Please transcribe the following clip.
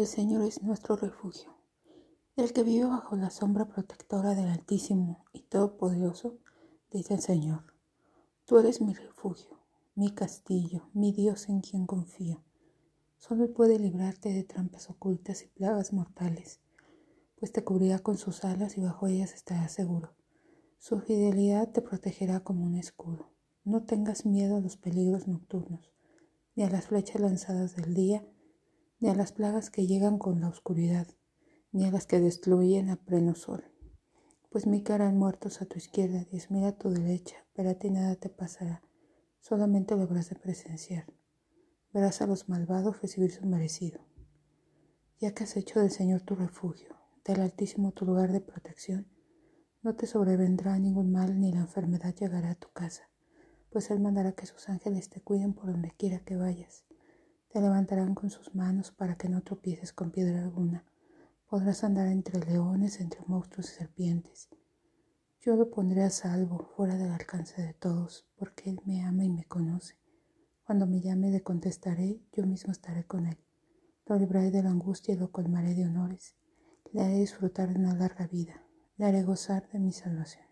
El Señor es nuestro refugio. El que vive bajo la sombra protectora del Altísimo y Todopoderoso, dice el Señor. Tú eres mi refugio, mi castillo, mi Dios en quien confío. Solo puede librarte de trampas ocultas y plagas mortales, pues te cubrirá con sus alas y bajo ellas estarás seguro. Su fidelidad te protegerá como un escudo. No tengas miedo a los peligros nocturnos, ni a las flechas lanzadas del día, ni a las plagas que llegan con la oscuridad, ni a las que destruyen a pleno sol. Pues mi cara muertos a tu izquierda, diez mil a tu derecha, pero a ti nada te pasará, solamente lo habrás de presenciar. Verás a los malvados recibir su merecido. Ya que has hecho del Señor tu refugio, del Altísimo tu lugar de protección, no te sobrevendrá ningún mal ni la enfermedad llegará a tu casa, pues Él mandará que sus ángeles te cuiden por donde quiera que vayas te levantarán con sus manos para que no tropieces con piedra alguna. Podrás andar entre leones, entre monstruos y serpientes. Yo lo pondré a salvo, fuera del alcance de todos, porque Él me ama y me conoce. Cuando me llame le contestaré, yo mismo estaré con Él. Lo libraré de la angustia y lo colmaré de honores. Le haré disfrutar de una larga vida. Le haré gozar de mi salvación.